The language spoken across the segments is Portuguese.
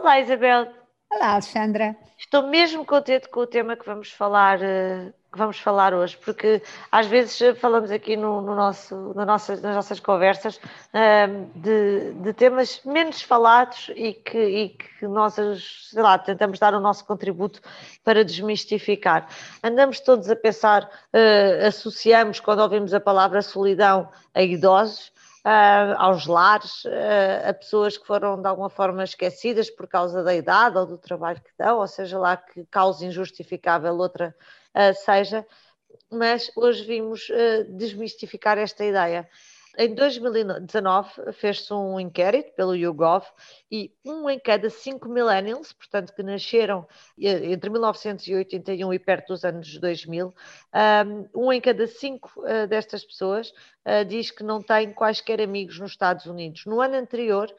Olá, Isabel. Olá, Alexandra. Estou mesmo contente com o tema que vamos falar, eh, que vamos falar hoje, porque às vezes eh, falamos aqui no, no nosso, no nossas, nas nossas conversas ehm, de, de, temas menos falados e que, e que nós, sei lá, tentamos dar o nosso contributo para desmistificar. Andamos todos a pensar, uh, associamos quando ouvimos a palavra solidão a idosos, uh, aos lares, uh, a pessoas que foram de alguma forma esquecidas por causa da idade ou do trabalho que dão, ou seja lá que causa injustificável outra uh, seja, mas hoje vimos desmistificar esta ideia. Em 2019 fez-se um inquérito pelo YouGov e um em cada cinco millennials, portanto que nasceram eh, entre 1981 e perto dos anos 2000, um em cada cinco eh, destas pessoas eh, diz que não tem quaisquer amigos nos Estados Unidos. No ano anterior,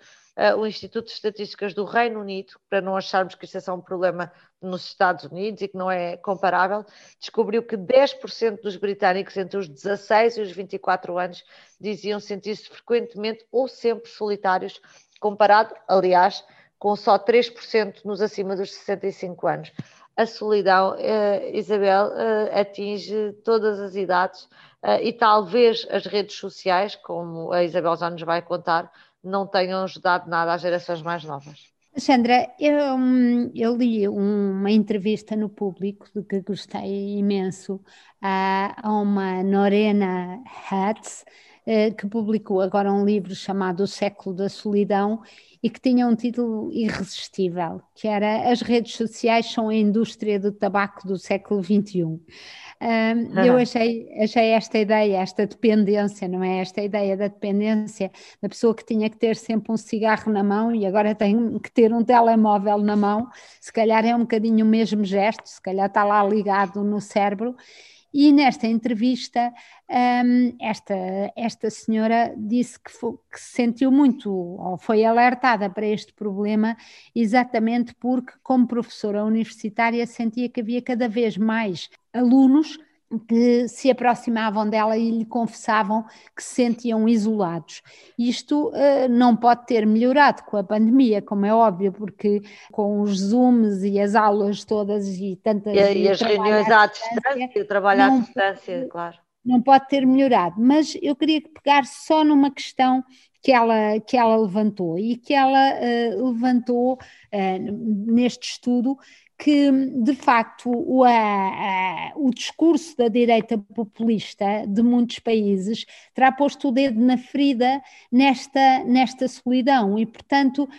o Instituto de Estatísticas do Reino Unido, para não acharmos que isto é só um problema nos Estados Unidos e que não é comparável, descobriu que 10% dos britânicos entre os 16 e os 24 anos diziam sentir-se frequentemente ou sempre solitários, comparado, aliás, com só 3% nos acima dos 65 anos. A solidão, uh, Isabel, uh, atinge todas as idades e talvez as redes sociais, como a Isabel já nos vai contar, não tenham ajudado nada às gerações mais novas. Sandra, eu, eu, li uma entrevista no público de que gostei imenso a, a uma Norena Hatz, que publicou agora um livro chamado O Século da Solidão e que tinha um título irresistível, que era As redes sociais são a indústria do tabaco do século XXI. Um, eu achei, achei esta ideia, esta dependência, não é? Esta ideia da dependência da pessoa que tinha que ter sempre um cigarro na mão e agora tem que ter um telemóvel na mão, se calhar é um bocadinho o mesmo gesto, se calhar está lá ligado no cérebro. E nesta entrevista, um, esta, esta senhora disse que, foi, que se sentiu muito, ou foi alertada para este problema, exatamente porque, como professora universitária, sentia que havia cada vez mais alunos que se aproximavam dela e lhe confessavam que se sentiam isolados. Isto uh, não pode ter melhorado com a pandemia, como é óbvio, porque com os Zooms e as aulas todas e tantas. E, e as reuniões à, distância, e o trabalho à distância, claro. Não pode ter melhorado, mas eu queria pegar só numa questão que ela, que ela levantou e que ela uh, levantou uh, neste estudo que, de facto, o, a, o discurso da direita populista de muitos países terá posto o dedo na ferida nesta, nesta solidão e, portanto,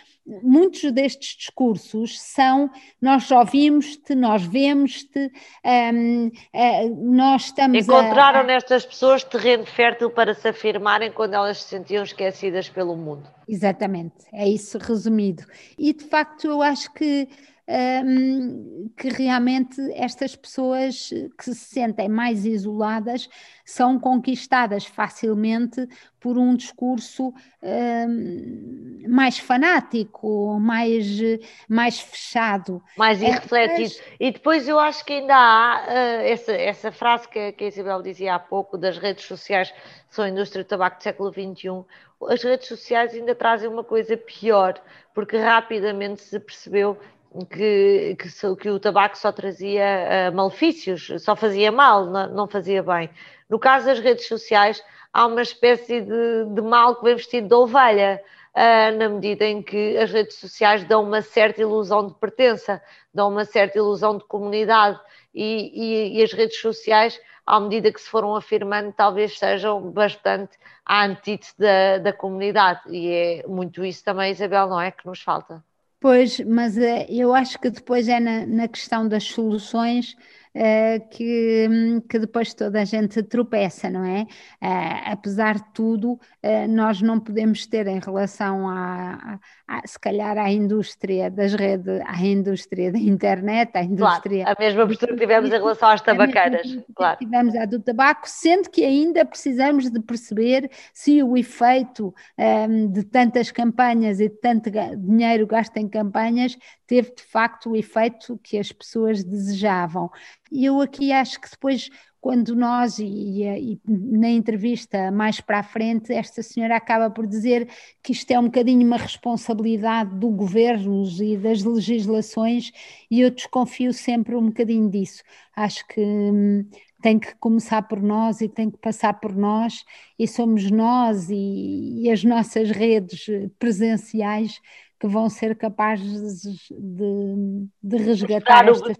muitos destes discursos são nós ouvimos-te, nós vemos-te, um, uh, eh, nós estamos Encontraram a, nestas pessoas terreno fértil para se afirmarem quando elas se sentiam esquecidas pelo mundo. Exatamente, é isso resumido. E de facto eu acho que um, que realmente estas pessoas que se sentem mais isoladas são conquistadas facilmente por um discurso um, mais fanático, mais, mais fechado. Mais irrefletido. É, e depois eu acho que ainda há uh, essa, essa frase que, que a Isabel dizia há pouco, das redes sociais são a indústria do tabaco do século XXI, as redes sociais ainda trazem uma coisa pior, porque rapidamente se percebeu que, que, que, o tabaco só trazia uh, malefícios, só fazia mal, não, não, fazia bem. No caso das redes sociais, há uma espécie de, de mal que vem vestido de ovelha, uh, na medida em que as redes sociais dão uma certa ilusão de pertença, dão uma certa ilusão de comunidade, e, e, e as redes sociais, à medida que se foram afirmando, talvez sejam bastante à antítese da, da comunidade, e é muito isso também, Isabel, não é? Que nos falta. Pois, mas uh, eu acho que depois é na, na questão das soluções uh, que, que depois toda a gente tropeça, não é? Uh, apesar de tudo, nós não podemos ter em relação a, a, a, se calhar à indústria das redes, à indústria da internet, à indústria. Claro, a mesma postura que tivemos em relação às tabaceiras, claro. Tivemos a do tabaco, sendo que ainda precisamos de perceber se o efeito um, de tantas campanhas e de tanto dinheiro gasto em campanhas teve de facto o efeito que as pessoas desejavam. E eu aqui acho que depois quando nós, e, e, na entrevista mais para a frente, esta senhora acaba por dizer que isto é um bocadinho uma responsabilidade do governo e das legislações, e eu desconfio sempre um bocadinho disso. Acho que hum, tem que começar por nós e tem que passar por nós, e somos nós e, e as nossas redes presenciais que vão ser capazes de, de resgatar estas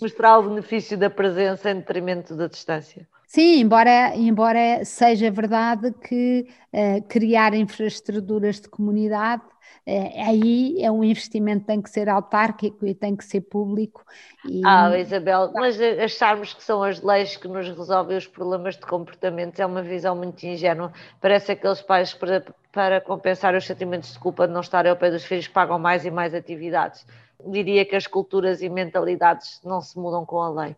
mostrar o benefício da presença em detrimento da distância. Sim, embora, embora seja verdade que uh, criar infraestruturas de comunidade, aí é um investimento que tem que ser autárquico e tem que ser público. E... Ah, Isabel, mas acharmos que são as leis que nos resolvem os problemas de comportamento é uma visão muito ingênua. Parece aqueles pais para, para compensar os sentimentos de culpa de não estarem ao pé dos filhos pagam mais e mais atividades diria que as culturas e mentalidades não se mudam com a lei.